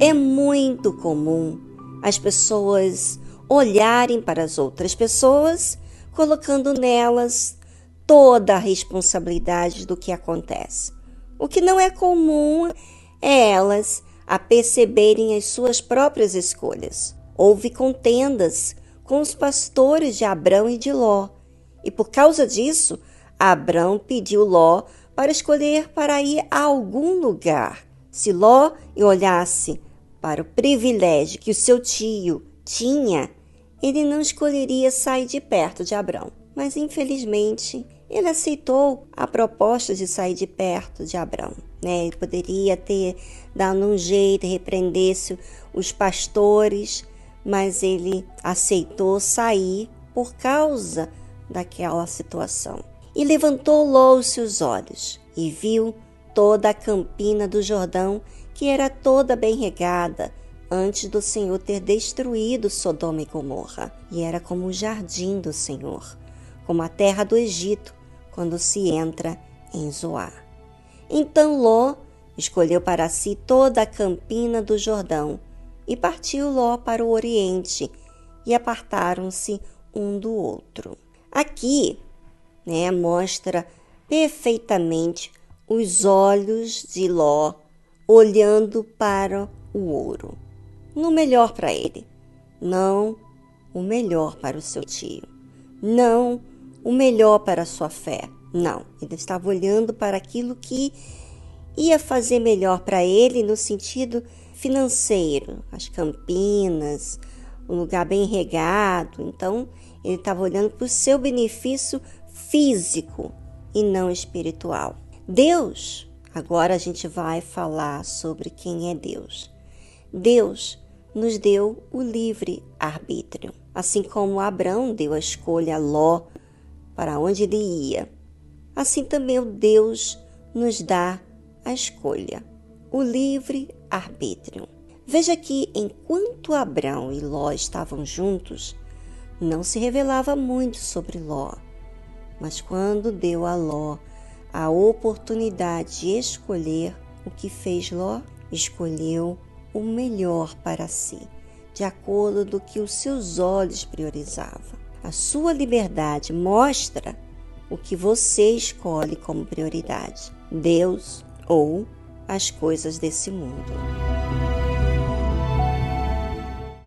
É muito comum as pessoas olharem para as outras pessoas, colocando nelas toda a responsabilidade do que acontece. O que não é comum é elas a perceberem as suas próprias escolhas. Houve contendas com os pastores de Abrão e de Ló, e por causa disso, Abrão pediu Ló para escolher para ir a algum lugar. Se Ló olhasse para o privilégio que o seu tio tinha, ele não escolheria sair de perto de Abrão. Mas infelizmente, ele aceitou a proposta de sair de perto de Abrão. Né? Ele poderia ter dado um jeito, repreendesse os pastores, mas ele aceitou sair por causa daquela situação. E levantou Ló os seus olhos e viu toda a campina do Jordão que era toda bem regada antes do Senhor ter destruído Sodoma e Gomorra, e era como o jardim do Senhor, como a terra do Egito, quando se entra em Zoar. Então Ló escolheu para si toda a campina do Jordão, e partiu Ló para o oriente, e apartaram-se um do outro. Aqui, né, mostra perfeitamente os olhos de Ló olhando para o ouro. No melhor para ele, não o melhor para o seu tio, não o melhor para a sua fé. Não, ele estava olhando para aquilo que ia fazer melhor para ele no sentido financeiro, as campinas, um lugar bem regado. Então, ele estava olhando para o seu benefício físico e não espiritual. Deus Agora a gente vai falar sobre quem é Deus. Deus nos deu o livre arbítrio, assim como Abraão deu a escolha a Ló para onde ele ia. Assim também o Deus nos dá a escolha, o livre arbítrio. Veja que enquanto Abraão e Ló estavam juntos, não se revelava muito sobre Ló, mas quando deu a Ló a oportunidade de escolher o que fez Ló, escolheu o melhor para si, de acordo do que os seus olhos priorizavam. A sua liberdade mostra o que você escolhe como prioridade: Deus ou as coisas desse mundo.